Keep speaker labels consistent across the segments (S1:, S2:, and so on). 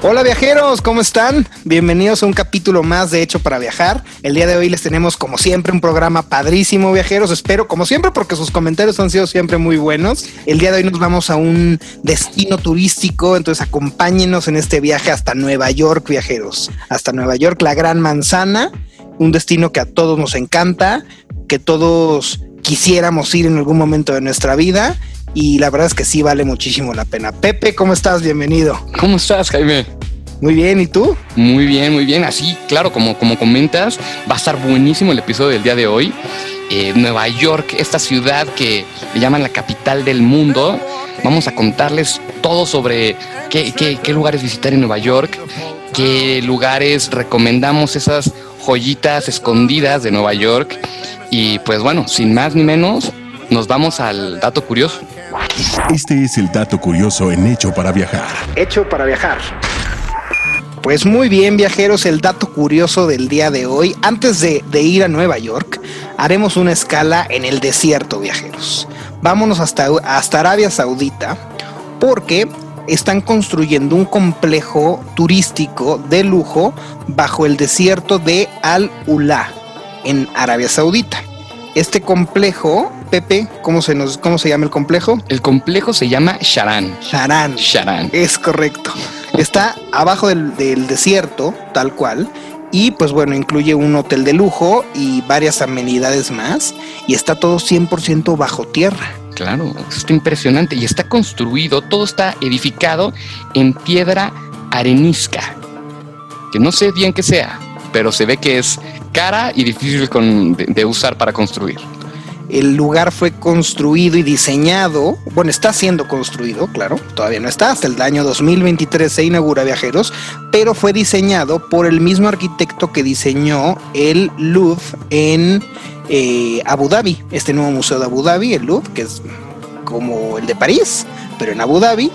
S1: Hola viajeros, ¿cómo están? Bienvenidos a un capítulo más de Hecho para Viajar. El día de hoy les tenemos como siempre un programa padrísimo viajeros, espero como siempre porque sus comentarios han sido siempre muy buenos. El día de hoy nos vamos a un destino turístico, entonces acompáñenos en este viaje hasta Nueva York viajeros, hasta Nueva York, la Gran Manzana, un destino que a todos nos encanta, que todos quisiéramos ir en algún momento de nuestra vida y la verdad es que sí vale muchísimo la pena. Pepe, ¿cómo estás? Bienvenido.
S2: ¿Cómo estás, Jaime?
S1: Muy bien, ¿y tú?
S2: Muy bien, muy bien. Así, claro, como, como comentas, va a estar buenísimo el episodio del día de hoy. Eh, Nueva York, esta ciudad que le llaman la capital del mundo. Vamos a contarles todo sobre qué, qué, qué lugares visitar en Nueva York, qué lugares recomendamos esas joyitas escondidas de Nueva York. Y pues bueno, sin más ni menos, nos vamos al dato curioso.
S3: Este es el dato curioso en Hecho para viajar.
S1: Hecho para viajar. Pues muy bien, viajeros, el dato curioso del día de hoy. Antes de, de, ir a Nueva York, haremos una escala en el desierto, viajeros. Vámonos hasta, hasta Arabia Saudita, porque están construyendo un complejo turístico de lujo bajo el desierto de Al-Ula, en Arabia Saudita. Este complejo, Pepe, ¿cómo se, nos, ¿cómo se llama el complejo?
S2: El complejo se llama Sharan.
S1: Sharan.
S2: Sharan.
S1: Es correcto. Está abajo del, del, desierto, tal cual. Y pues bueno, incluye un hotel de lujo y varias amenidades más. Y está todo 100% bajo tierra.
S2: Claro, está impresionante. Y está construido, todo está edificado en piedra arenisca. Que no sé bien qué sea, pero se ve que es cara y difícil de, usar para construir.
S1: El lugar fue construido y diseñado, bueno, está siendo construido, claro, todavía no está, hasta el año 2023 se inaugura viajeros, pero fue diseñado por el mismo arquitecto que diseñó el Louvre en eh, Abu Dhabi, este nuevo museo de Abu Dhabi, el Louvre, que es como el de París, pero en Abu Dhabi.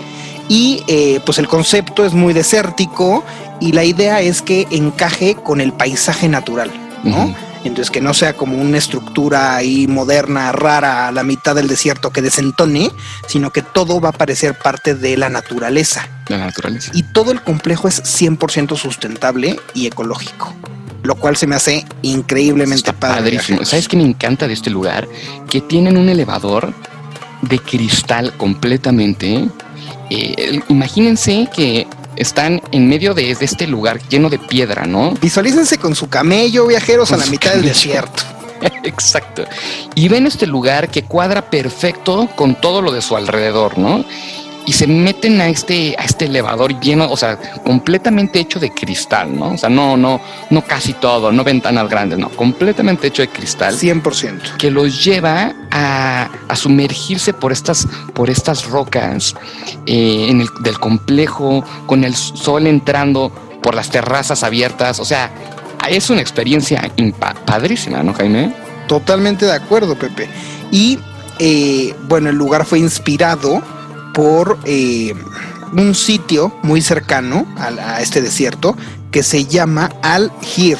S1: Y eh, pues el concepto es muy desértico y la idea es que encaje con el paisaje natural, ¿no? Entonces que no sea como una estructura ahí moderna, rara, a la mitad del desierto que desentone, sino que todo va a parecer parte de la naturaleza.
S2: La naturaleza.
S1: Y todo el complejo es 100% sustentable y ecológico. Lo cual se me hace increíblemente
S2: Está
S1: padre.
S2: Padrísimo. ¿Sabes qué me encanta de este lugar? Que tienen un elevador de cristal completamente. Eh, imagínense que están en medio de, de, este lugar lleno de piedra, ¿no?
S1: Visualícense con su camello, viajeros con a la mitad camello. del desierto.
S2: Exacto. Y ven este lugar que cuadra perfecto con todo lo de su alrededor, ¿no? Y se meten a este, a este elevador lleno, o sea, completamente hecho de cristal, ¿no? O sea, no, no, no casi todo, no ventanas grandes, no, completamente hecho de cristal.
S1: 100%.
S2: Que los lleva a, a sumergirse por estas, por estas rocas eh, en el, del complejo, con el sol entrando por las terrazas abiertas. O sea, es una experiencia padrísima, ¿no, Jaime?
S1: Totalmente de acuerdo, Pepe. Y eh, bueno, el lugar fue inspirado por eh, un sitio muy cercano a, a, este desierto que se llama Al-Hir,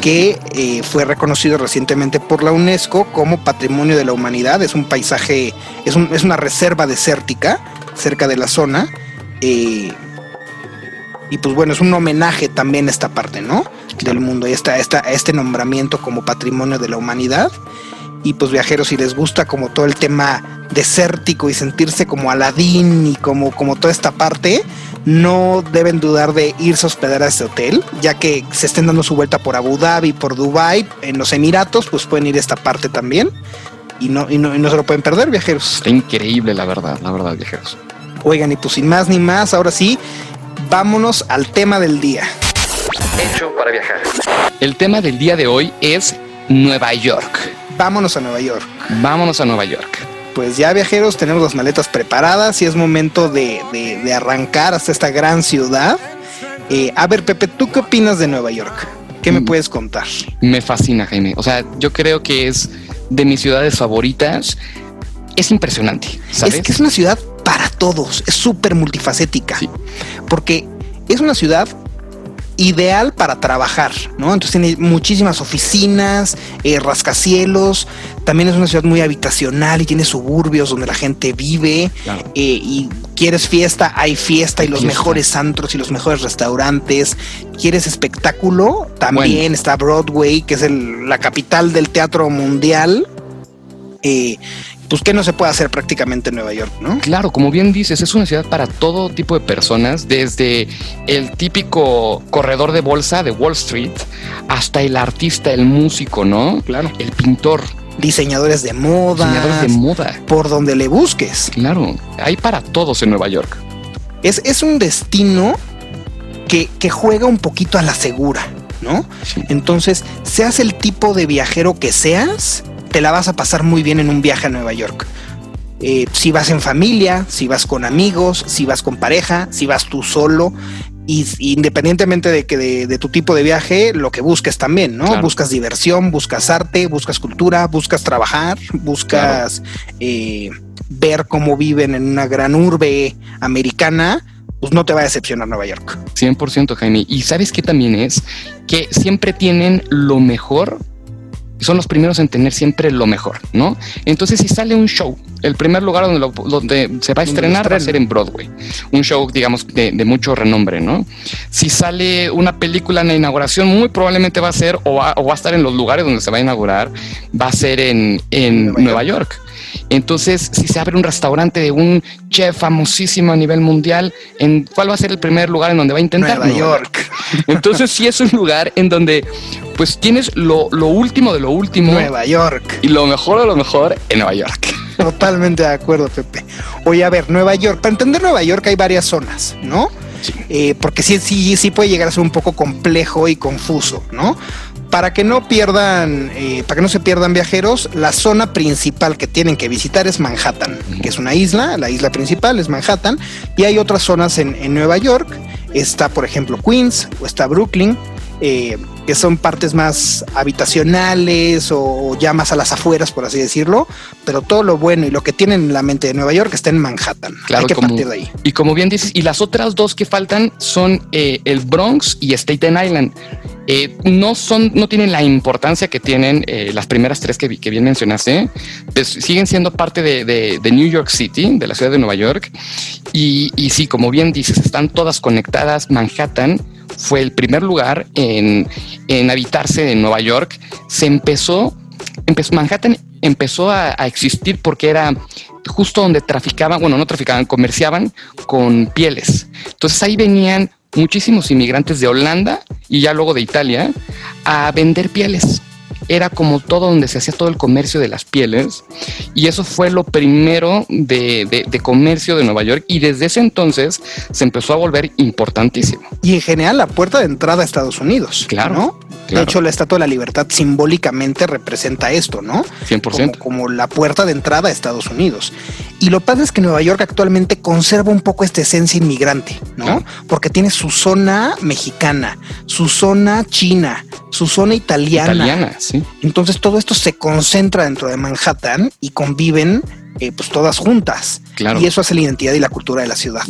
S1: que eh, fue reconocido recientemente por la UNESCO como Patrimonio de la Humanidad. Es un paisaje, es, un, es una reserva desértica cerca de la zona. Eh, y pues bueno, es un homenaje también a esta parte, ¿no? Del mundo, y esta, esta, este nombramiento como Patrimonio de la Humanidad y pues viajeros si les gusta como todo el tema desértico y sentirse como Aladín y como, como toda esta parte, no deben dudar de irse a hospedar a este hotel, ya que se estén dando su vuelta por Abu Dhabi, por Dubai, en los Emiratos, pues pueden ir a esta parte también y no, y no, y no se lo pueden perder, viajeros.
S2: Está increíble, la verdad, la verdad, viajeros.
S1: Oigan, y pues sin más ni más, ahora sí, vámonos al tema del día.
S2: Hecho para viajar. El tema del día de hoy es Nueva York.
S1: Vámonos a Nueva York.
S2: Vámonos a Nueva York.
S1: Pues ya viajeros, tenemos las maletas preparadas y es momento de, de, de arrancar hasta esta gran ciudad. Eh, a ver, Pepe, ¿tú qué opinas de Nueva York? ¿Qué me puedes contar?
S2: Me fascina, Jaime. O sea, yo creo que es de mis ciudades favoritas. Es impresionante, ¿sabes?
S1: Es que es una ciudad para todos, es súper multifacética,
S2: Sí.
S1: porque es una ciudad ideal para trabajar, ¿no? Entonces tiene muchísimas oficinas, eh, rascacielos, también es una ciudad muy habitacional y tiene suburbios donde la gente vive
S2: Claro.
S1: eh, y quieres fiesta, hay fiesta y los
S2: fiesta.
S1: mejores antros y los mejores restaurantes. Quieres espectáculo, también está Broadway, que es el- la capital del teatro mundial. Eh, pues que no se puede hacer prácticamente en Nueva York, ¿no?
S2: Claro, como bien dices, es una ciudad para todo tipo de personas, desde el típico corredor de bolsa de Wall Street hasta el artista, el músico, ¿no?
S1: Claro.
S2: El pintor,
S1: Diseñadores de moda,
S2: diseñadores de moda.
S1: por donde le busques.
S2: Claro, hay para todos en Nueva York.
S1: Es, es un destino que, que juega un poquito a la segura, ¿no?
S2: Sí.
S1: Entonces, seas el tipo de viajero que seas, te la vas a pasar muy bien en un viaje a Nueva York. Eh, si vas en familia, si vas con amigos, si vas con pareja, si vas tú solo, y, independientemente de que de, de tu tipo de viaje, lo que busques también, ¿no?
S2: Claro.
S1: Buscas diversión, buscas arte, buscas cultura, buscas trabajar, buscas eh, ver cómo viven en una gran urbe americana, pues no te va a decepcionar Nueva York.
S2: 100% Jaime. Y sabes qué también es que siempre tienen lo mejor. Son los primeros en tener siempre lo mejor, ¿no? Entonces, si sale un show, el primer lugar donde, lo- donde se va a estrenar va a ser en Broadway. Un show, digamos, de, de mucho renombre, ¿no? Si sale una película en la inauguración, muy probablemente va a ser o va, o va a estar en los lugares donde se va a inaugurar, va a ser en, en
S1: Nueva
S2: Nueva York. Entonces, si se abre un restaurante de un chef famosísimo a nivel mundial, ¿en cuál va a ser el primer lugar en donde va a intentar?
S1: Nueva York.
S2: Entonces, sí es un lugar en donde pues tienes lo, lo último de lo último
S1: Nueva York.
S2: y lo mejor de lo mejor en Nueva York.
S1: Totalmente de acuerdo, Pepe. Oye, a ver, Nueva York. Para entender Nueva York hay varias zonas, ¿no?
S2: Sí.
S1: Eh, porque sí, sí, sí puede llegar a ser un poco complejo y confuso, ¿no? Para que no pierdan, eh, para que no se pierdan viajeros, la zona principal que tienen que visitar es Manhattan, que es una isla, la isla principal es Manhattan, y hay otras zonas en, en Nueva York. Está, por ejemplo, Queens o está Brooklyn, eh, que son partes más habitacionales o ya más a las afueras, por así decirlo, pero todo lo bueno y lo que tienen en la mente de Nueva York está en Manhattan.
S2: Claro,
S1: hay que
S2: como-
S1: partir de ahí.
S2: Y como bien dices, y las otras dos que faltan son eh, el Bronx y Staten Island. Eh, no son, no tienen la importancia que tienen eh, las primeras tres que, que bien mencionaste. Pues, siguen siendo parte de, de- de New York City, de la ciudad de Nueva York. Y, y sí, como bien dices, están todas conectadas. Manhattan fue el primer lugar en, en habitarse en Nueva York. Se empezó, empezó Manhattan empezó a, a existir porque era justo donde traficaban, bueno, no traficaban, comerciaban con pieles. Entonces ahí venían muchísimos inmigrantes de Holanda y ya luego de Italia a vender pieles. Era como todo donde se hacía todo el comercio de las pieles y eso fue lo primero de, de- de comercio de Nueva York y desde ese entonces se empezó a volver importantísimo.
S1: Y en general la puerta de entrada a Estados Unidos.
S2: Claro,
S1: ¿no?
S2: Claro.
S1: De hecho, la Estatua de la Libertad simbólicamente representa esto, ¿no?
S2: 100%.
S1: Como, como la puerta de entrada a Estados Unidos. Y lo padre es que Nueva York actualmente conserva un poco esta esencia inmigrante, ¿no?
S2: Claro.
S1: Porque tiene su zona mexicana, su zona china, su zona italiana.
S2: Italiana, sí.
S1: Entonces todo esto se concentra dentro de Manhattan y conviven eh, pues todas juntas.
S2: Claro.
S1: Y eso hace la identidad y la cultura de la ciudad.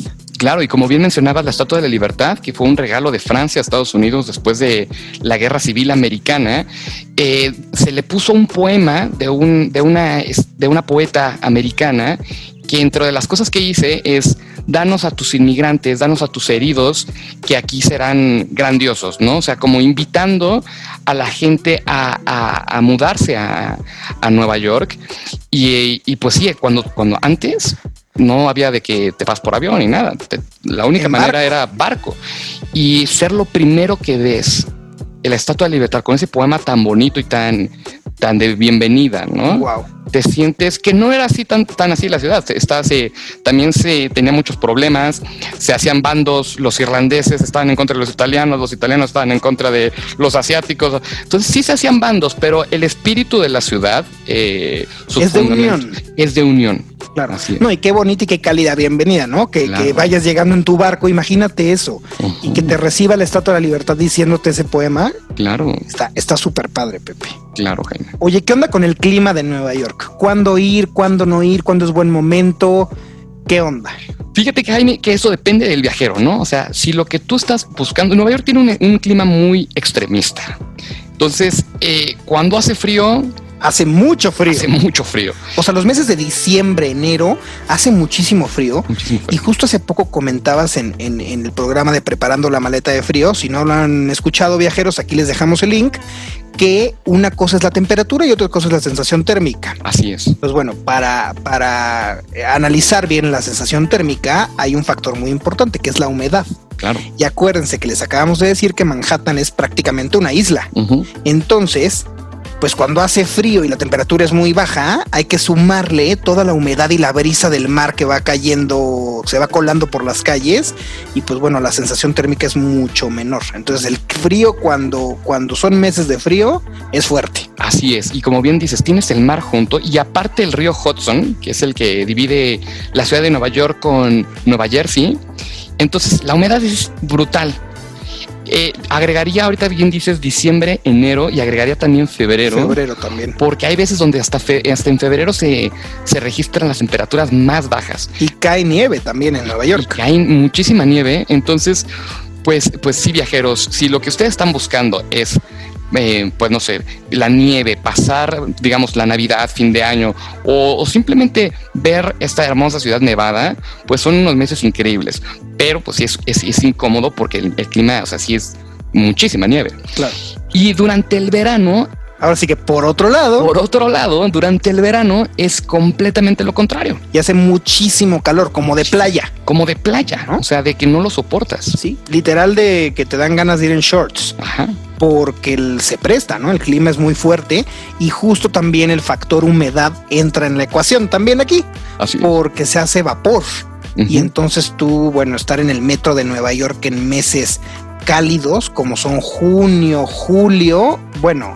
S2: Claro, y como bien mencionabas, la Estatua de la Libertad, que fue un regalo de Francia a Estados Unidos después de la Guerra Civil Americana, eh, se le puso un poema de, un, de, una, de una poeta americana que entre de las cosas que hice es danos a tus inmigrantes, danos a tus heridos, que aquí serán grandiosos, ¿no? O sea, como invitando a la gente a, a- a mudarse a, a Nueva York. Y, y pues sí, cuando, cuando antes no había de que te vas por avión ni nada. Te- la única manera
S1: barco.
S2: era barco. Y ser lo primero que ves la Estatua de Libertad con ese poema tan bonito y tan, tan de bienvenida, ¿no?
S1: Wow.
S2: Te sientes que no era así tan, tan así la ciudad. Está, se, también se tenía muchos problemas, se hacían bandos, los irlandeses estaban en contra de los italianos, los italianos estaban en contra de los asiáticos. Entonces sí se hacían bandos, pero el espíritu de la ciudad eh,
S1: Es de unión.
S2: Es de unión.
S1: Claro.
S2: Así es.
S1: No, y qué bonita y qué cálida bienvenida, ¿no? Que,
S2: Claro.
S1: que vayas llegando en tu barco, imagínate eso. Y que te reciba la Estatua de la Libertad diciéndote ese poema.
S2: Claro,
S1: Está está súper padre, Pepe.
S2: Claro, Jaime.
S1: Oye, ¿qué onda con el clima de Nueva York? ¿Cuándo ir? ¿Cuándo no ir? ¿Cuándo es buen momento? ¿Qué onda?
S2: Fíjate que Jaime, que eso depende del viajero, ¿no? O sea, si lo que tú estás buscando, Nueva York tiene un, un clima muy extremista. Entonces, eh, cuando hace frío,
S1: Hace mucho frío.
S2: hace mucho frío.
S1: O sea, los meses de diciembre, enero, hace muchísimo frío.
S2: Muchísimo
S1: Y justo hace poco comentabas en, en- en el programa de Preparando la maleta de frío, si no lo han escuchado viajeros, aquí les dejamos el link, que una cosa es la temperatura y otra cosa es la sensación térmica.
S2: Así es.
S1: Pues bueno, para, para analizar bien la sensación térmica hay un factor muy importante que es la humedad.
S2: Claro.
S1: Y acuérdense que les acabamos de decir que Manhattan es prácticamente una isla. Entonces, pues cuando hace frío y la temperatura es muy baja, hay que sumarle toda la humedad y la brisa del mar que va cayendo, se va colando por las calles y pues bueno, la sensación térmica es mucho menor. Entonces el frío cuando, cuando son meses de frío es fuerte.
S2: Así es. Y como bien dices, tienes el mar junto y aparte el río Hudson, que es el que divide la ciudad de Nueva York con Nueva Jersey. Entonces, la humedad es brutal. Eh, agregaría, ahorita bien dices, diciembre, enero y agregaría también febrero.
S1: Febrero también.
S2: Porque hay veces donde hasta, fe- hasta en febrero se, se registran las temperaturas más bajas.
S1: Y cae nieve también en Nueva
S2: Y
S1: York.
S2: cae muchísima nieve. Entonces, pues, pues sí, viajeros, si lo que ustedes están buscando es, eh, pues no sé, la nieve, pasar, digamos, la Navidad, fin de año, o, o simplemente ver esta hermosa ciudad nevada, pues son unos meses increíbles. Pero pues sí es, es, es incómodo porque el, el clima, o sea, sí es muchísima nieve.
S1: Claro.
S2: Y durante el verano,
S1: Ahora sí que por otro lado,
S2: por otro lado, durante el verano es completamente lo contrario,
S1: y hace muchísimo calor, como de playa.
S2: como de playa,
S1: ¿No?
S2: o sea, de que no lo soportas.
S1: Sí, literal de que te dan ganas de ir en shorts.
S2: Ajá.
S1: porque el- se presta, ¿no? El clima es muy fuerte y justo también el factor humedad entra en la ecuación también aquí,
S2: Así.
S1: porque se hace vapor y entonces tú, bueno, estar en el metro de Nueva York en meses cálidos como son junio, julio, bueno,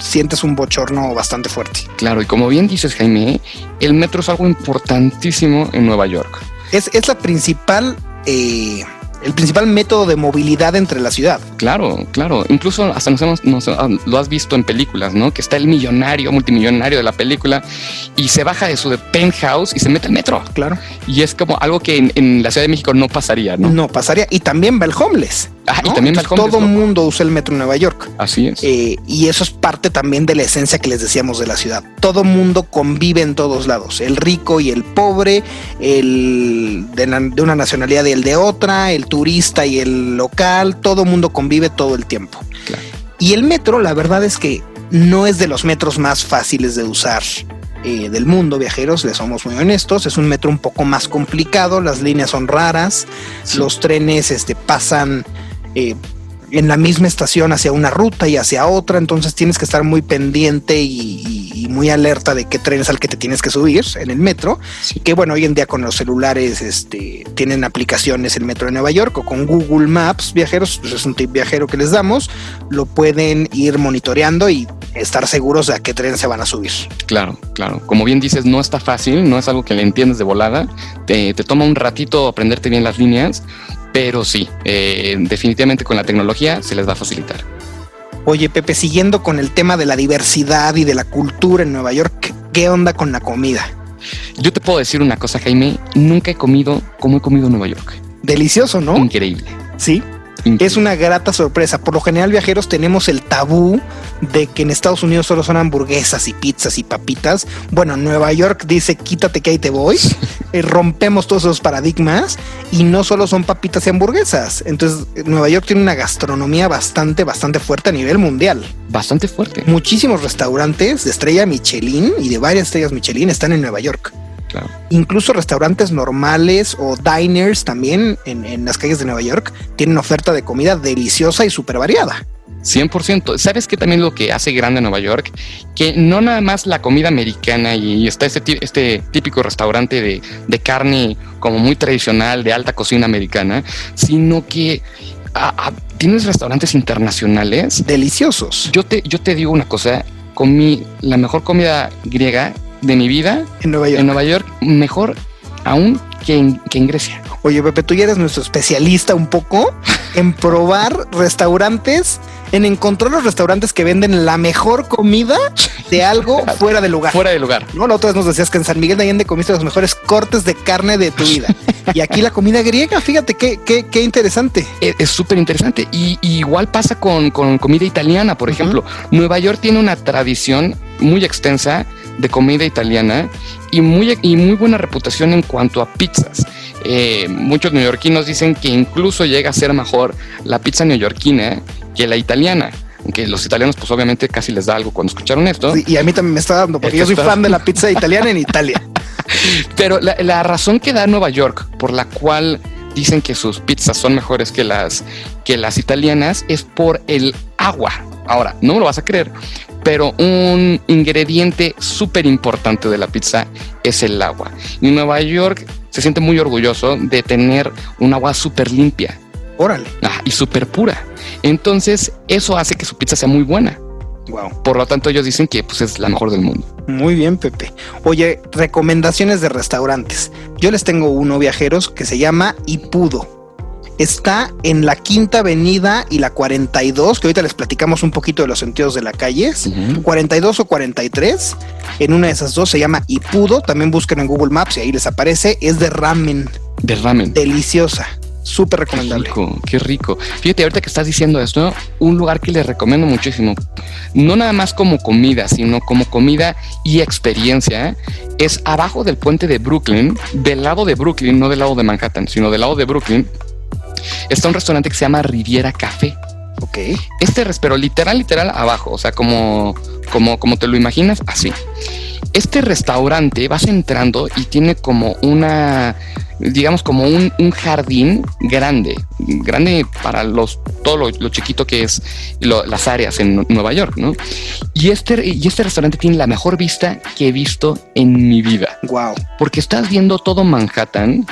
S1: sientes un bochorno bastante fuerte.
S2: Claro, y como bien dices, Jaime, el metro es algo importantísimo en Nueva York.
S1: Es, es la principal, eh, el principal método de movilidad entre la ciudad.
S2: Claro, claro. Incluso hasta nos hemos, nos- ah, lo has visto en películas, ¿no? Que está el millonario, multimillonario de la película y se baja de su penthouse y se mete al metro.
S1: Claro.
S2: Y es como algo que en, en la Ciudad de México no pasaría, ¿no?
S1: No, pasaría. Y también va el homeless.
S2: Ah, y también
S1: Entonces, Todo el
S2: ¿no?
S1: mundo usa el metro en Nueva York.
S2: Así es.
S1: Eh, y eso es parte también de la esencia que les decíamos de la ciudad. Todo mundo convive en todos lados, el rico y el pobre, el de, na- de una nacionalidad y el de otra, el turista y el local, todo mundo convive todo el tiempo.
S2: Claro.
S1: Y el metro, la verdad es que no es de los metros más fáciles de usar. eh, del mundo, viajeros, les somos muy honestos. Es un metro un poco más complicado, las líneas son raras,
S2: Sí.
S1: los trenes este, pasan eh, en la misma estación hacia una ruta y hacia otra, entonces tienes que estar muy pendiente y, y- y muy alerta de qué tren es al que te tienes que subir en el metro.
S2: Sí.
S1: Que bueno, hoy en día con los celulares este, tienen aplicaciones el metro de Nueva York o con Google Maps viajeros, pues es un tip viajero que les damos, lo pueden ir monitoreando y estar seguros de a qué tren se van a subir.
S2: Claro, claro. Como bien dices, no está fácil, no es algo que le entiendes de volada. Te, te toma un ratito aprenderte bien las líneas, pero sí, eh, definitivamente con la tecnología se les va a facilitar.
S1: Oye, Pepe, siguiendo con el tema de la diversidad y de la cultura en Nueva York, ¿qué onda con la comida?
S2: Yo te puedo decir una cosa, Jaime, nunca he comido como he comido en Nueva York.
S1: Delicioso, ¿no?
S2: Increíble.
S1: Sí.
S2: Increíble.
S1: Es una grata sorpresa. Por lo general, viajeros, tenemos el tabú de que en Estados Unidos solo son hamburguesas y pizzas y papitas. Bueno, Nueva York dice, quítate que ahí te voy. Eh, rompemos todos esos paradigmas y no solo son papitas y hamburguesas. Entonces, Nueva York tiene una gastronomía bastante, bastante fuerte a nivel mundial.
S2: bastante fuerte.
S1: Muchísimos restaurantes de estrella Michelin y de varias estrellas Michelin están en Nueva York.
S2: Claro.
S1: Incluso restaurantes normales o diners también en, en las calles de Nueva York tienen oferta de comida deliciosa y súper variada.
S2: 100%. ¿Sabes qué también lo que hace grande Nueva York? Que no nada más la comida americana y está este, este típico restaurante de, de carne como muy tradicional, de alta cocina americana, sino que tienes restaurantes internacionales.
S1: Deliciosos
S2: Yo te, yo te digo una cosa, comí la mejor comida griega de mi vida
S1: en Nueva York.
S2: en Nueva York, mejor aún que en, que en Grecia.
S1: Oye, Pepe, tú ya eres nuestro especialista un poco en probar restaurantes en encontrar los restaurantes que venden la mejor comida de algo fuera de lugar.
S2: Fuera de lugar.
S1: No, la otra vez nos decías que en San Miguel de Allende comiste los mejores cortes de carne de tu vida. y aquí la comida griega, fíjate qué, qué, qué interesante.
S2: Es- Es súper interesante. Y, y igual pasa con, con comida italiana, por ejemplo. Nueva York tiene una tradición muy extensa de comida italiana y muy, y muy buena reputación en cuanto a pizzas. Eh, muchos neoyorquinos dicen que incluso llega a ser mejor la pizza neoyorquina que la italiana. Aunque los italianos, pues obviamente casi les da algo cuando escucharon esto.
S1: Sí, y a mí también me está dando, porque yo soy fan de la pizza italiana en Italia.
S2: Pero la, la razón que da Nueva York por la cual dicen que sus pizzas son mejores que las, que las italianas es por el agua. Ahora, no me lo vas a creer, pero un ingrediente súper importante de la pizza es el agua. Y Nueva York se siente muy orgulloso de tener un agua súper limpia
S1: Órale.
S2: ah, y súper pura. Entonces, eso hace que su pizza sea muy buena.
S1: Wow.
S2: Por lo tanto, ellos dicen que pues, es la mejor del mundo.
S1: Muy bien, Pepe. Oye, recomendaciones de restaurantes. Yo les tengo uno, viajeros, que se llama Ipudo. Está en la Quinta Avenida y la 42, que ahorita les platicamos un poquito de los sentidos de la calle.
S2: Ujú.
S1: 42 o 43. En una de esas dos se llama Ipudo. También busquen en Google Maps y ahí les aparece. Es de ramen.
S2: De ramen.
S1: Deliciosa. Súper
S2: Qué
S1: recomendable.
S2: rico, qué rico. Fíjate, ahorita que estás diciendo esto, un lugar que les recomiendo muchísimo, no nada más como comida, sino como comida y experiencia, es abajo del puente de Brooklyn, del lado de Brooklyn, no del lado de Manhattan, sino del lado de Brooklyn, está un restaurante que se llama Riviera Café.
S1: Ok.
S2: Este res- pero literal, literal abajo, o sea, como, como, como te lo imaginas, así. Este restaurante vas entrando y tiene como una, digamos, como un, un jardín grande, grande para los, todo lo, lo chiquito que es lo- las áreas en Nueva York, ¿no? Y este, y este restaurante tiene la mejor vista que he visto en mi vida
S1: Wow.
S2: porque estás viendo todo Manhattan.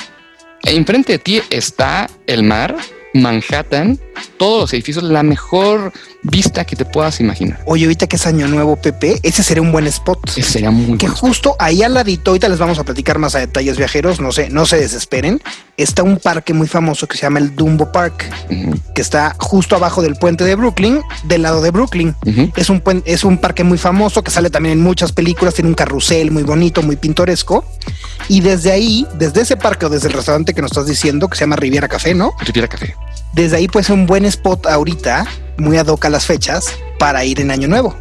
S2: e Enfrente de ti está el mar, Manhattan, todos los edificios, la mejor vista que te puedas imaginar.
S1: Oye, ahorita que es año nuevo, Pepe, ese sería un buen spot.
S2: Ese sería muy
S1: que justo ahí al ladito, ahorita les vamos a platicar más a detalles viajeros, no sé, no se desesperen, está un parque muy famoso que se llama el Dumbo Park, que está justo abajo del puente de Brooklyn, del lado de Brooklyn. Es un, es un parque muy famoso que sale también en muchas películas, tiene un carrusel muy bonito, muy pintoresco. Y desde ahí, desde ese parque o desde el restaurante que nos estás diciendo, que se llama Riviera Café, ¿no?
S2: Riviera Café.
S1: Desde ahí puede ser un buen spot ahorita, muy ad hoc a las fechas, para ir en Año Nuevo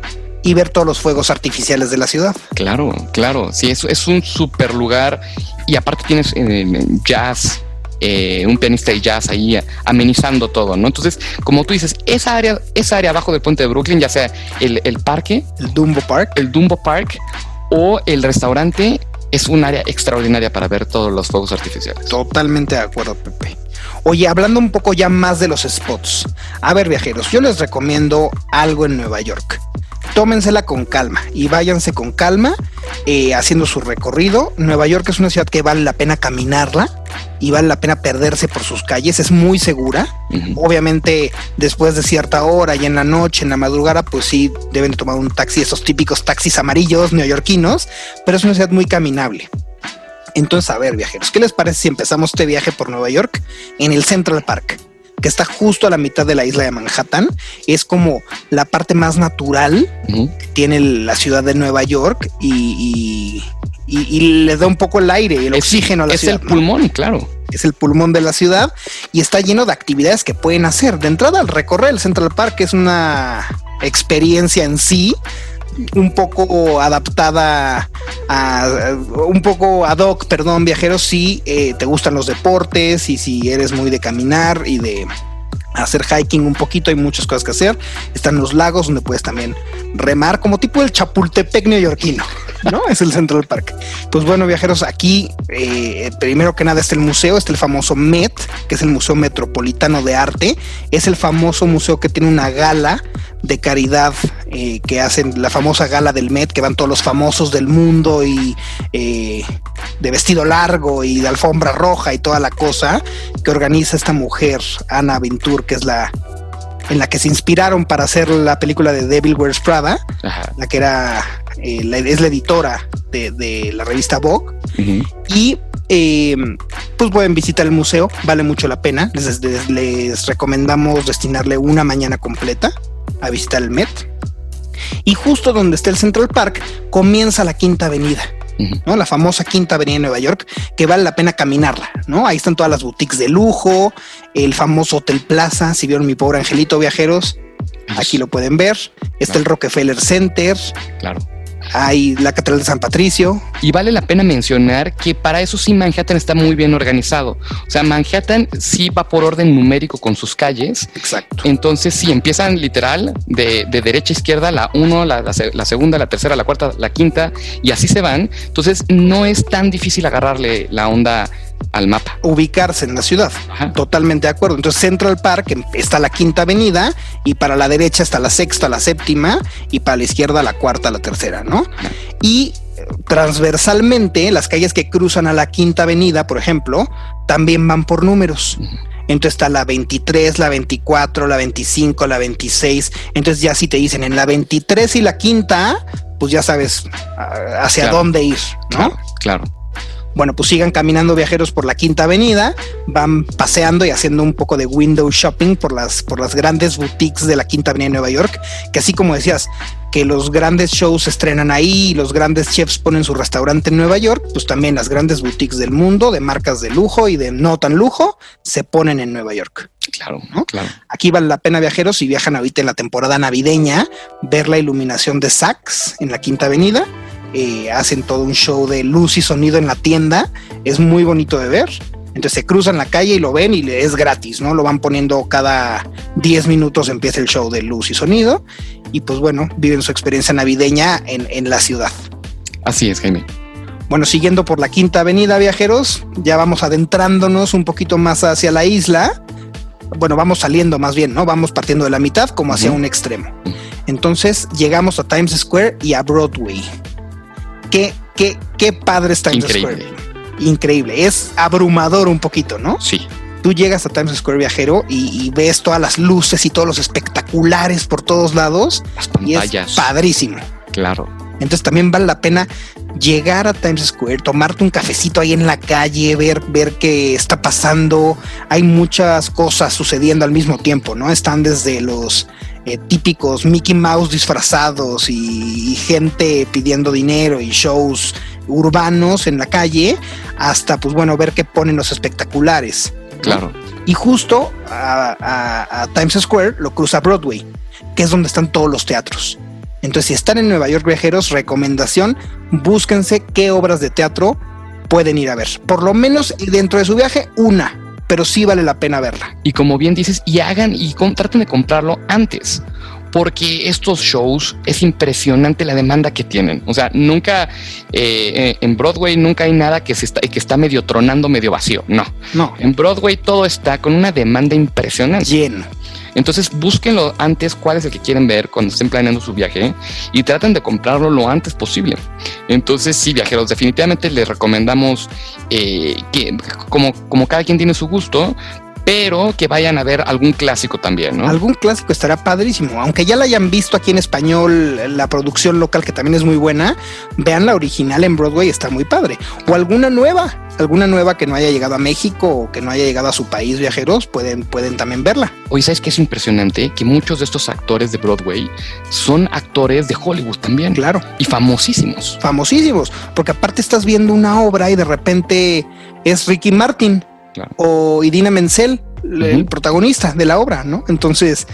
S1: y ver todos los fuegos artificiales de la ciudad.
S2: Claro, claro. Sí, es, es un super lugar y aparte tienes eh, jazz. eh, un pianista de jazz ahí amenizando todo, ¿no? Entonces, como tú dices, esa área, esa área abajo del puente de Brooklyn, ya sea el, el parque,
S1: El Dumbo Park.
S2: el Dumbo Park o el restaurante es un área extraordinaria para ver todos los fuegos artificiales.
S1: Totalmente de acuerdo, Pepe. Oye, hablando un poco ya más de los spots. A ver, viajeros, yo les recomiendo algo en Nueva York. Tómensela con calma y váyanse con calma eh, haciendo su recorrido. Nueva York es una ciudad que vale la pena caminarla y vale la pena perderse por sus calles. Es muy segura. Obviamente, después de cierta hora y en la noche, en la madrugada, pues sí deben de tomar un taxi, esos típicos taxis amarillos neoyorquinos, pero es una ciudad muy caminable. Entonces, a ver, viajeros, ¿qué les parece si empezamos este viaje por Nueva York en el Central Park? que está justo a la mitad de la isla de Manhattan, es como la parte más natural que tiene la ciudad de Nueva York y, y, y- y le da un poco el aire y el
S2: Es-
S1: oxígeno a la
S2: Es
S1: ciudad.
S2: el
S1: ¿no?
S2: pulmón, claro.
S1: es el pulmón de la ciudad y está lleno de actividades que pueden hacer. De entrada, al recorrer el Central Park es una experiencia en sí, un poco adaptada a, un poco ad hoc, perdón, viajeros, si eh, te gustan los deportes y si eres muy de caminar y de hacer hiking un poquito, hay muchas cosas que hacer. Están los lagos donde puedes también remar, como tipo el Chapultepec neoyorquino, ¿no? es el Central Park. Pues bueno, viajeros, aquí eh, primero que nada está el museo, está el famoso Met, que es el Museo Metropolitano de Arte. Es el famoso museo que tiene una gala de caridad eh, que hacen la famosa gala del Met, que van todos los famosos del mundo y eh, de vestido largo y de alfombra roja y toda la cosa que organiza esta mujer, Ana Ventur, que es la en la que se inspiraron para hacer la película de Devil Wears Prada,
S2: Ajá.
S1: la que era eh, la- es la editora de, de la revista Vogue y eh, pues pueden visitar el museo, vale mucho la pena. Les, les- les recomendamos destinarle una mañana completa a visitar el Met. Y justo donde está el Central Park comienza la Quinta Avenida. ¿No? La famosa Quinta Avenida de Nueva York, que vale la pena caminarla, ¿no? Ahí están todas las boutiques de lujo, el famoso Hotel Plaza, si vieron mi pobre angelito viajeros, aquí lo pueden ver. Está el Rockefeller Center.
S2: Claro
S1: hay la Catedral de San Patricio.
S2: Y vale la pena mencionar que para eso sí Manhattan está muy bien organizado. O sea, Manhattan sí va por orden numérico con sus calles.
S1: Exacto.
S2: Entonces, sí empiezan literal de, derecha a izquierda, la uno, la, la, segunda, la tercera, la cuarta, la quinta, y así se van. Entonces, no es tan difícil agarrarle la onda al mapa.
S1: Ubicarse en la ciudad. Totalmente de acuerdo. Entonces Central Park em, está la quinta avenida y para la derecha está la sexta, la séptima y para la izquierda la cuarta, la tercera, ¿no? Y eh, transversalmente las calles que cruzan a la quinta avenida, por ejemplo, también van por números. Entonces está la 23, la 24, la 25, la 26. Entonces ya si te dicen en la 23 y la quinta, pues ya sabes ah, hacia dónde ir, ¿no?
S2: claro.
S1: Bueno, pues sigan caminando viajeros por la Quinta Avenida, van paseando y haciendo un poco de window shopping por las, por las grandes boutiques de la Quinta Avenida de Nueva York, que así como decías, que los grandes shows se estrenan ahí y los grandes chefs ponen su restaurante en Nueva York, pues también las grandes boutiques del mundo, de marcas de lujo y de no tan lujo, se ponen en Nueva York.
S2: Claro, ¿no? claro.
S1: Aquí vale la pena viajeros si viajan ahorita en la temporada navideña, ver la iluminación de Saks en la Quinta Avenida eh, hacen todo un show de luz y sonido en la tienda. Es muy bonito de ver. Entonces se cruzan la calle y lo ven y es gratis, ¿no? Lo van poniendo cada 10 minutos empieza el show de luz y sonido. Y pues bueno, viven su experiencia navideña en, en la ciudad.
S2: Así es, Jaime.
S1: Bueno, siguiendo por la Quinta Avenida, viajeros, ya vamos adentrándonos un poquito más hacia la isla. Bueno, vamos saliendo más bien, ¿no? Vamos partiendo de la mitad como hacia un extremo. Entonces llegamos a Times Square y a Broadway qué, qué, qué padre está Times Increíble. Square. Increíble. Es abrumador un poquito, ¿no?
S2: Sí.
S1: Tú llegas a Times Square viajero y, ves todas las luces y todos los espectaculares por todos lados.
S2: Las pantallas.
S1: Y es padrísimo.
S2: Claro.
S1: Entonces también vale la pena llegar a Times Square, tomarte un cafecito ahí en la calle, ver, ver qué está pasando. Hay muchas cosas sucediendo al mismo tiempo, ¿no? Están desde los eh, típicos Mickey Mouse disfrazados y, gente pidiendo dinero y shows urbanos en la calle, hasta pues bueno, ver qué ponen los espectaculares.
S2: Claro.
S1: Y justo a, Times Square lo cruza Broadway, que es donde están todos los teatros. Entonces, si están en Nueva York viajeros, recomendación, búsquense qué obras de teatro pueden ir a ver. Por lo menos dentro de su viaje, una pero sí vale la pena verla.
S2: Y como bien dices, y hagan y traten de comprarlo antes porque estos shows es impresionante la demanda que tienen. O sea, nunca eh, eh, en Broadway nunca hay nada que se está que está medio tronando, medio vacío. No,
S1: no.
S2: En Broadway todo está con una demanda impresionante.
S1: Lleno.
S2: Entonces búsquenlo antes cuál es el que quieren ver cuando estén planeando su viaje y traten de comprarlo lo antes posible. Entonces sí, viajeros, definitivamente les recomendamos eh, que como, como cada quien tiene su gusto, pero que vayan a ver algún clásico también, ¿no?
S1: Algún clásico estará padrísimo, aunque ya la hayan visto aquí en español, la producción local que también es muy buena, vean la original en Broadway, está muy padre. O alguna nueva, alguna nueva que no haya llegado a México o que no haya llegado a su país viajeros, pueden, pueden también verla.
S2: Oye, ¿sabes qué es impresionante? Que muchos de estos actores de Broadway son actores de Hollywood también.
S1: Claro.
S2: Y famosísimos.
S1: Famosísimos, porque aparte estás viendo una obra y de repente es Ricky Martin o Idina Menzel, el protagonista de la obra, ¿no? Entonces,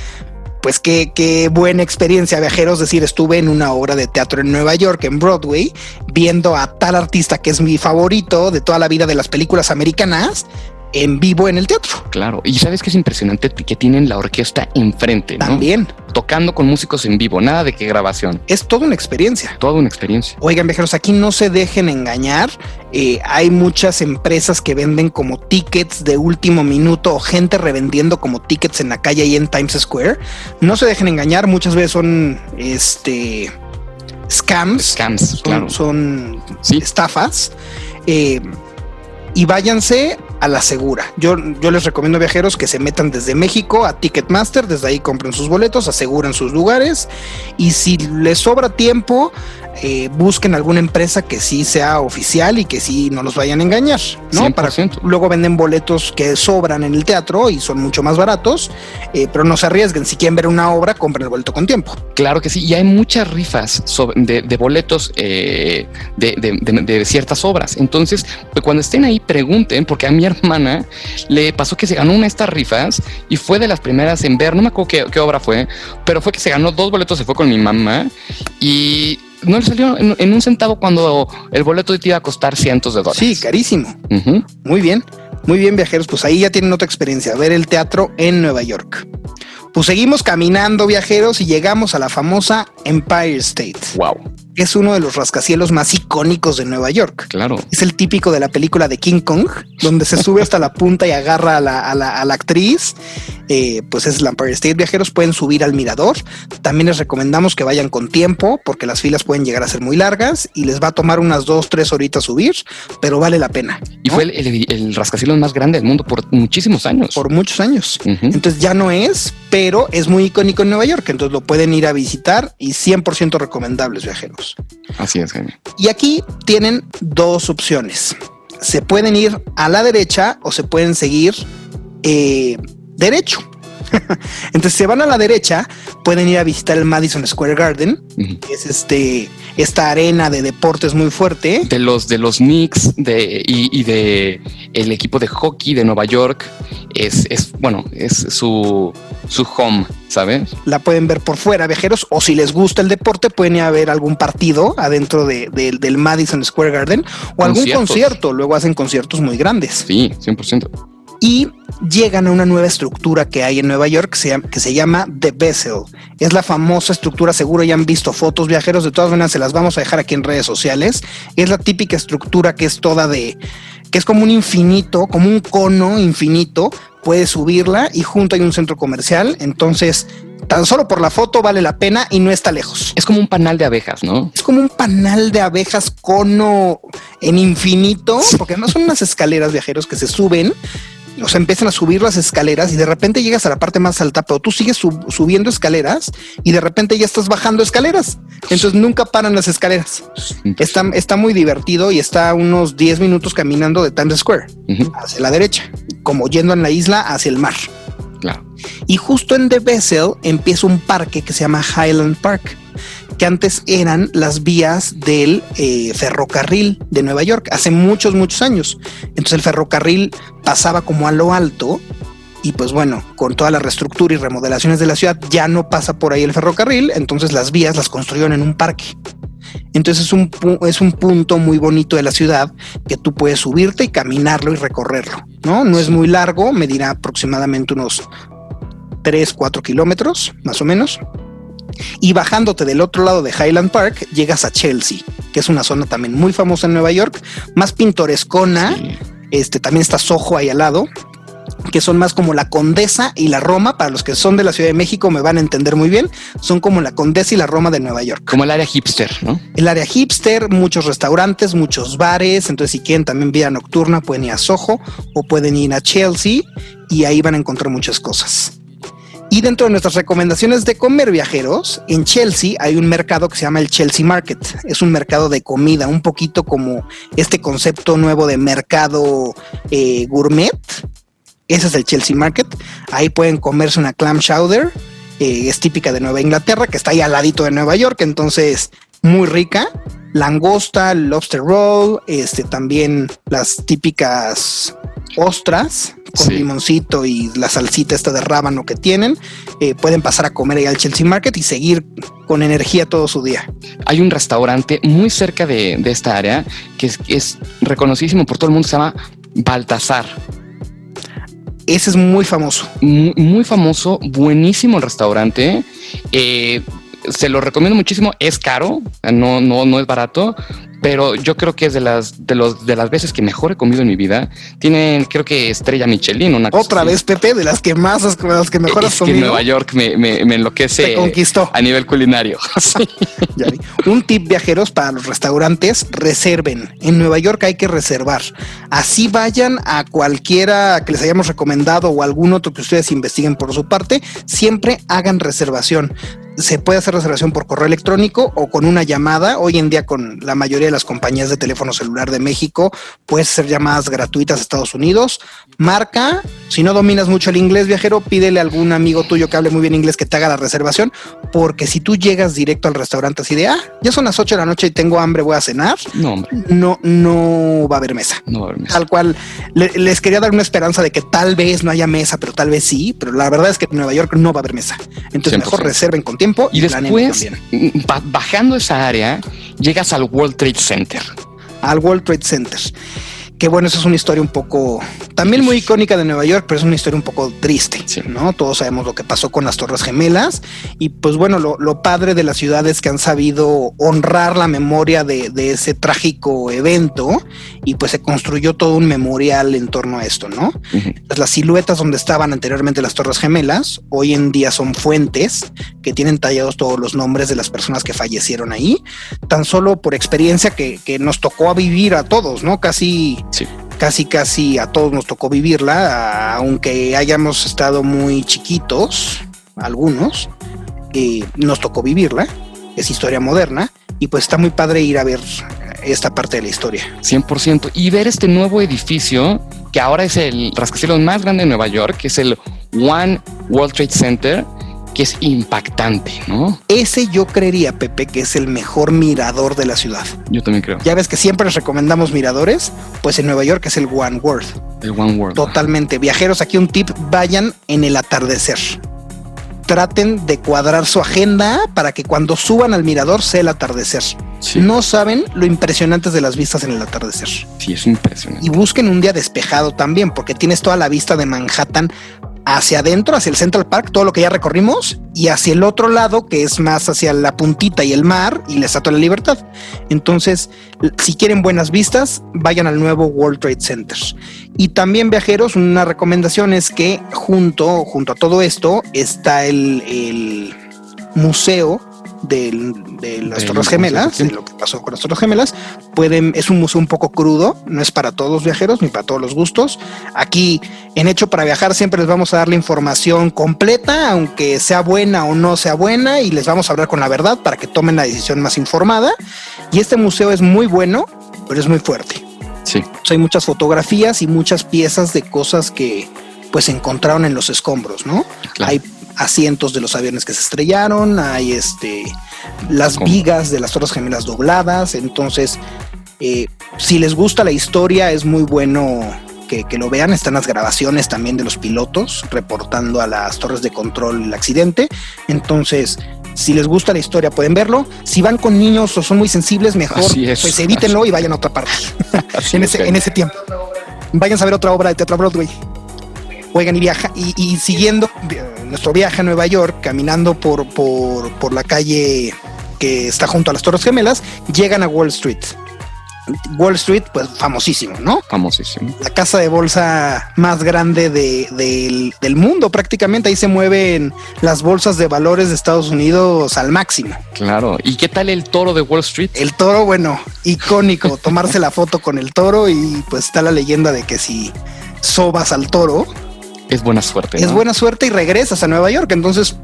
S1: pues qué, qué buena experiencia, viajeros, decir, estuve en una obra de teatro en Nueva York, en Broadway, viendo a tal artista que es mi favorito de toda la vida de las películas americanas, en vivo en el teatro.
S2: Claro, y sabes que es impresionante que tienen la orquesta enfrente,
S1: ¿no? También.
S2: Tocando con músicos en vivo, nada de que grabación.
S1: Es toda una experiencia.
S2: Toda una experiencia.
S1: Oigan, viajeros, aquí no se dejen engañar. Eh, hay muchas empresas que venden como tickets de último minuto o gente revendiendo como tickets en la calle y en Times Square. No se dejen engañar, muchas veces son este scams.
S2: Scams,
S1: son,
S2: claro.
S1: Son estafas. Eh, y váyanse a la segura. Yo, yo les recomiendo viajeros que se metan desde México a Ticketmaster, desde ahí compren sus boletos, aseguren sus lugares y si les sobra tiempo, eh, busquen alguna empresa que sí sea oficial y que sí no los vayan a engañar, ¿no? Para luego venden boletos que sobran en el teatro y son mucho más baratos, eh, pero no se arriesguen. Si quieren ver una obra, compren el boleto con tiempo.
S2: Claro que sí, y hay muchas rifas de, boletos eh, de, ciertas obras. Entonces, pues, cuando estén ahí, pregunten, porque a mi hermana le pasó que se ganó una de estas rifas y fue de las primeras en ver, no me acuerdo qué, qué obra fue, pero fue que se ganó dos boletos, se fue con mi mamá y no le salió en, un centavo cuando el boleto te iba a costar cientos de dólares.
S1: Sí, carísimo. Muy bien, muy bien, viajeros. Pues ahí ya tienen otra experiencia, ver el teatro en Nueva York. Pues seguimos caminando, viajeros, y llegamos a la famosa Empire State.
S2: Wow
S1: es uno de los rascacielos más icónicos de Nueva York.
S2: Claro.
S1: Es el típico de la película de King Kong, donde se sube hasta la punta y agarra a la, actriz. Eh, pues es el Empire State. Viajeros pueden subir al mirador. También les recomendamos que vayan con tiempo, porque las filas pueden llegar a ser muy largas y les va a tomar unas dos, tres horitas subir, pero vale la pena.
S2: Y fue el, rascacielos más grande del mundo por muchísimos años.
S1: Por muchos años. Entonces ya no es, pero es muy icónico en Nueva York. Entonces lo pueden ir a visitar y 100% recomendables, viajeros.
S2: Así es,
S1: Y aquí tienen dos opciones. Se pueden ir a la derecha o se pueden seguir eh, derecho. Entonces, si van a la derecha, pueden ir a visitar el Madison Square Garden, que es este esta arena de deportes muy fuerte.
S2: De los de los Knicks de, y, de el equipo de hockey de Nueva York. Es, es bueno, es su, su home, ¿sabes?
S1: La pueden ver por fuera, viajeros, o si les gusta el deporte, pueden ir a ver algún partido adentro de, del Madison Square Garden o algún concierto. Luego hacen conciertos muy grandes.
S2: Sí, 100%
S1: y llegan a una nueva estructura que hay en Nueva York que se, llama, que se llama The Vessel. Es la famosa estructura, seguro ya han visto fotos viajeros, de todas maneras se las vamos a dejar aquí en redes sociales. Es la típica estructura que es toda de, que es como un infinito, como un cono infinito, puedes subirla y junto hay un centro comercial, entonces tan solo por la foto vale la pena y no está lejos.
S2: Es como un panal de abejas, ¿no?
S1: Es como un panal de abejas cono en infinito, porque además son unas escaleras viajeros que se suben o sea, empiezan a subir las escaleras y de repente llegas a la parte más alta, pero tú sigues subiendo escaleras y de repente ya estás bajando escaleras. Entonces nunca paran las escaleras. Está, está muy divertido y está a unos 10 minutos caminando de Times Square hacia la derecha, como yendo en la isla hacia el mar. Y justo en The Vessel empieza un parque que se llama Highland Park que antes eran las vías del eh, ferrocarril de Nueva York, hace muchos, muchos años. Entonces el ferrocarril pasaba como a lo alto y pues bueno, con toda la reestructura y remodelaciones de la ciudad ya no pasa por ahí el ferrocarril, entonces las vías las construyeron en un parque. Entonces es un, es un punto muy bonito de la ciudad que tú puedes subirte y caminarlo y recorrerlo, ¿no? No es muy largo, medirá aproximadamente unos 3, 4 kilómetros, más o menos. Y bajándote del otro lado de Highland Park, llegas a Chelsea, que es una zona también muy famosa en Nueva York, más pintorescona. Este también está Soho ahí al lado, que son más como la Condesa y la Roma. Para los que son de la Ciudad de México me van a entender muy bien. Son como la Condesa y la Roma de Nueva York.
S2: Como el área hipster, ¿no?
S1: El área hipster, muchos restaurantes, muchos bares. Entonces, si quieren también vida nocturna, pueden ir a Soho o pueden ir a Chelsea y ahí van a encontrar muchas cosas. Y dentro de nuestras recomendaciones de comer viajeros, en Chelsea hay un mercado que se llama el Chelsea Market. Es un mercado de comida, un poquito como este concepto nuevo de mercado eh, gourmet. Ese es el Chelsea Market. Ahí pueden comerse una clam chowder. Eh, es típica de Nueva Inglaterra, que está ahí al ladito de Nueva York, entonces muy rica. Langosta, lobster roll, este también las típicas ostras con limoncito y la salsita esta de rábano que tienen, eh, pueden pasar a comer ahí al Chelsea Market y seguir con energía todo su día.
S2: Hay un restaurante muy cerca de, esta área que es, es, reconocidísimo por todo el mundo, se llama Baltasar.
S1: Ese es muy famoso.
S2: Muy, famoso, buenísimo el restaurante. Eh, se lo recomiendo muchísimo. Es caro, no, no, no es barato, pero yo creo que es de las de los de las veces que mejor he comido en mi vida. Tienen, creo que estrella Michelin. Una
S1: Otra vez, Pepe, de las que más, de las que mejor has comido.
S2: Que Nueva York me, me, me enloquece.
S1: Te conquistó
S2: a nivel culinario.
S1: sí. Un tip viajeros para los restaurantes: reserven. En Nueva York hay que reservar. Así vayan a cualquiera que les hayamos recomendado o algún otro que ustedes investiguen por su parte. Siempre hagan reservación se puede hacer reservación por correo electrónico o con una llamada. Hoy en día con la mayoría de las compañías de teléfono celular de México puedes hacer llamadas gratuitas a Estados Unidos. Marca, si no dominas mucho el inglés viajero, pídele a algún amigo tuyo que hable muy bien inglés que te haga la reservación, porque si tú llegas directo al restaurante así de, ah, ya son las 8 de la noche y tengo hambre, voy a cenar,
S2: no,
S1: no, no va a haber mesa.
S2: No va a haber mesa.
S1: Tal cual, les quería dar una esperanza de que tal vez no haya mesa, pero tal vez sí, pero la verdad es que en Nueva York no va a haber mesa. Entonces mejor reserven con tiempo.
S2: Y, después, bajando esa área, llegas al World Trade Center.
S1: Al World Trade Center que bueno, esa es una historia un poco, también muy icónica de Nueva York, pero es una historia un poco triste, ¿no? Todos sabemos lo que pasó con las Torres Gemelas y pues bueno, lo, padre de la ciudad es que han sabido honrar la memoria de, ese trágico evento y pues se construyó todo un memorial en torno a esto, ¿no? Pues las siluetas donde estaban anteriormente las Torres Gemelas, hoy en día son fuentes que tienen tallados todos los nombres de las personas que fallecieron ahí, tan solo por experiencia que, que nos tocó vivir a todos, ¿no? Casi Casi, casi a todos nos tocó vivirla, aunque hayamos estado muy chiquitos, algunos, eh, nos tocó vivirla. Es historia moderna y pues está muy padre ir a ver esta parte de la historia.
S2: 100%. Y ver este nuevo edificio que ahora es el rascacielos más grande de Nueva York, que es el One World Trade Center que es impactante, ¿no?
S1: Ese yo creería, Pepe, que es el mejor mirador de la ciudad.
S2: Yo también creo.
S1: Ya ves que siempre les recomendamos miradores, pues en Nueva York es el One World.
S2: El One World.
S1: Totalmente. Viajeros, aquí un tip, vayan en el atardecer. Traten de cuadrar su agenda para que cuando suban al mirador sea el atardecer. No saben lo impresionantes de las vistas en el atardecer.
S2: Sí, es impresionante.
S1: Y busquen un día despejado también, porque tienes toda la vista de Manhattan hacia adentro, hacia el Central Park, todo lo que ya recorrimos, y hacia el otro lado, que es más hacia la puntita y el mar y la Estatua de la Libertad. Entonces, si quieren buenas vistas, vayan al nuevo World Trade Center. Y también viajeros, una recomendación es que junto, junto a todo esto está el, el museo de las Torres Gemelas, de lo que pasó con las Torres Gemelas, pueden, es un museo un poco crudo, no es para todos los viajeros ni para todos los gustos. Aquí en Hecho para Viajar siempre les vamos a dar la información completa, aunque sea buena o no sea buena, y les vamos a hablar con la verdad para que tomen la decisión más informada. Y este museo es muy bueno, pero es muy fuerte.
S2: Sí.
S1: hay muchas fotografías y muchas piezas de cosas que pues encontraron en los escombros, ¿no? Hay asientos de los aviones que se estrellaron, hay este las vigas de las Torres Gemelas dobladas, entonces eh, si les gusta la historia es muy bueno que, lo vean, están las grabaciones también de los pilotos reportando a las torres de control el accidente, entonces si les gusta la historia pueden verlo, si van con niños o son muy sensibles mejor pues evítenlo y vayan a otra parte en, ese, en ese tiempo. Vayan a ver otra obra de teatro Broadway. Oigan, y viaja, y, siguiendo nuestro viaje a Nueva York, caminando por, por, por la calle que está junto a las Torres Gemelas, llegan a Wall Street. Wall Street, pues famosísimo, ¿no?
S2: Famosísimo.
S1: La casa de bolsa más grande de, del, mundo, prácticamente. Ahí se mueven las bolsas de valores de Estados Unidos al máximo.
S2: Claro. ¿Y qué tal el toro de Wall Street?
S1: El toro, bueno, icónico. tomarse la foto con el toro y pues está la leyenda de que si sobas al toro,
S2: es buena suerte.
S1: Es buena suerte y regresas a Nueva York. Entonces,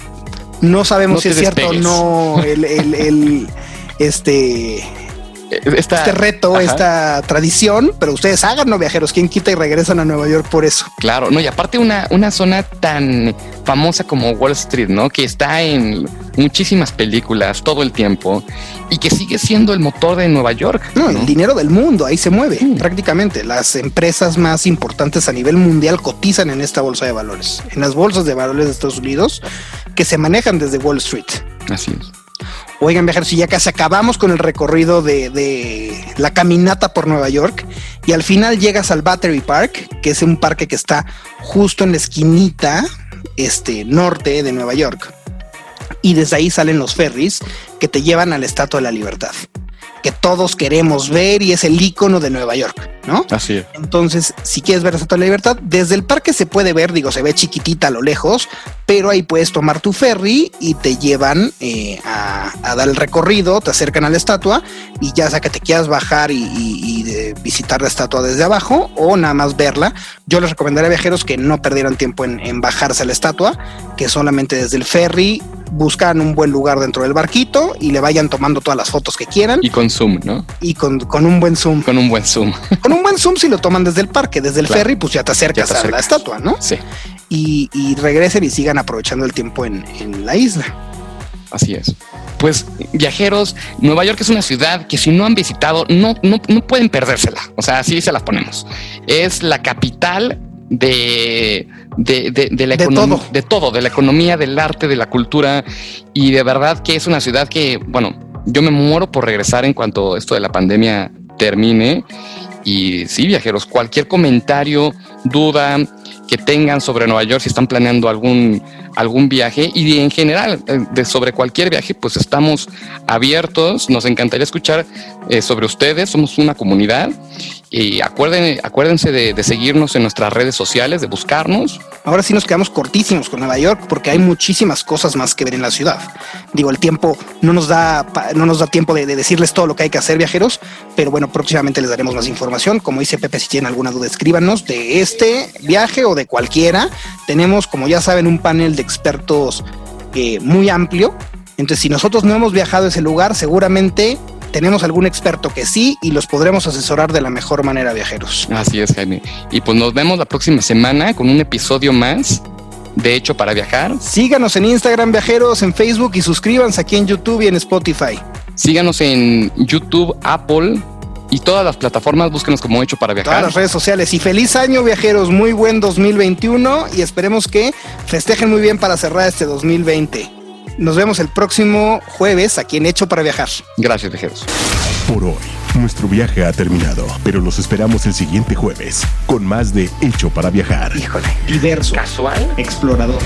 S1: no sabemos si es cierto o no el, el, este este reto, esta tradición, pero ustedes háganlo, viajeros. ¿Quién quita y regresan a Nueva York por eso?
S2: Claro, no, y aparte una, una zona tan famosa como Wall Street, ¿no? Que está en muchísimas películas todo el tiempo y que sigue siendo el motor de Nueva York.
S1: No, el dinero del mundo, ahí se mueve prácticamente. Las empresas más importantes a nivel mundial cotizan en esta bolsa de valores, en las bolsas de valores de Estados Unidos que se manejan desde Wall Street.
S2: Así es.
S1: Oigan, viajeros, si ya casi acabamos con el recorrido de, la caminata por Nueva York y al final llegas al Battery Park, que es un parque que está justo en la esquinita este, norte de Nueva York. Y desde ahí salen los ferries que te llevan a la Estatua de la Libertad. Que todos queremos ver y es el icono de Nueva York, ¿no?
S2: Así es.
S1: Entonces, si quieres ver la Estatua de la Libertad, desde el parque se puede ver, digo, se ve chiquitita a lo lejos, pero ahí puedes tomar tu ferry y te llevan eh, a, a, dar el recorrido, te acercan a la estatua y ya sea que te quieras bajar y, y, y de visitar la estatua desde abajo o nada más verla. Yo les recomendaría a viajeros que no perdieran tiempo en, en bajarse a la estatua, que solamente desde el ferry buscan un buen lugar dentro del barquito y le vayan tomando todas las fotos que quieran.
S2: Y con zoom, ¿no?
S1: Y con, con un buen zoom.
S2: Con un buen zoom.
S1: Con un buen zoom si lo toman desde el parque, desde el claro. ferry, pues ya te, acercas ya te acercas a la estatua, ¿no?
S2: Sí.
S1: Y, y regresen y sigan aprovechando el tiempo en, en la isla.
S2: Así es pues viajeros, Nueva York es una ciudad que si no han visitado, no, no, no pueden perdérsela. O sea, así se las ponemos. Es la capital de, de, de, de la economía,
S1: todo.
S2: de todo, de la economía, del arte, de la cultura. Y de verdad que es una ciudad que, bueno, yo me muero por regresar en cuanto esto de la pandemia termine. Y sí, viajeros, cualquier comentario, duda que tengan sobre Nueva York, si están planeando algún, algún viaje y en general de sobre cualquier viaje, pues estamos abiertos. Nos encantaría escuchar eh, sobre ustedes. Somos una comunidad y acuerden, acuérdense de, seguirnos en nuestras redes sociales, de buscarnos.
S1: Ahora sí nos quedamos cortísimos con Nueva York porque hay muchísimas cosas más que ver en la ciudad. Digo, el tiempo no nos da, no nos da tiempo de, de decirles todo lo que hay que hacer, viajeros, pero bueno, próximamente les daremos más información. Como dice Pepe, si tienen alguna duda, escríbanos de este viaje o de cualquiera. Tenemos, como ya saben, un panel de expertos eh, muy amplio. Entonces, si nosotros no hemos viajado a ese lugar, seguramente tenemos algún experto que sí y los podremos asesorar de la mejor manera, viajeros.
S2: Así es, Jaime. Y pues nos vemos la próxima semana con un episodio más de Hecho para Viajar.
S1: Síganos en Instagram, viajeros, en Facebook y suscríbanse aquí en YouTube y en Spotify.
S2: Síganos en YouTube, Apple y todas las plataformas, búsquenos como Hecho para Viajar.
S1: Todas las redes sociales. Y feliz año, viajeros. Muy buen 2021 y esperemos que festejen muy bien para cerrar este 2020. Nos vemos el próximo jueves aquí en Hecho para Viajar.
S2: Gracias, viajeros.
S3: Por hoy, nuestro viaje ha terminado, pero los esperamos el siguiente jueves con más de Hecho para Viajar.
S1: Híjole, diverso,
S2: casual,
S1: explorador.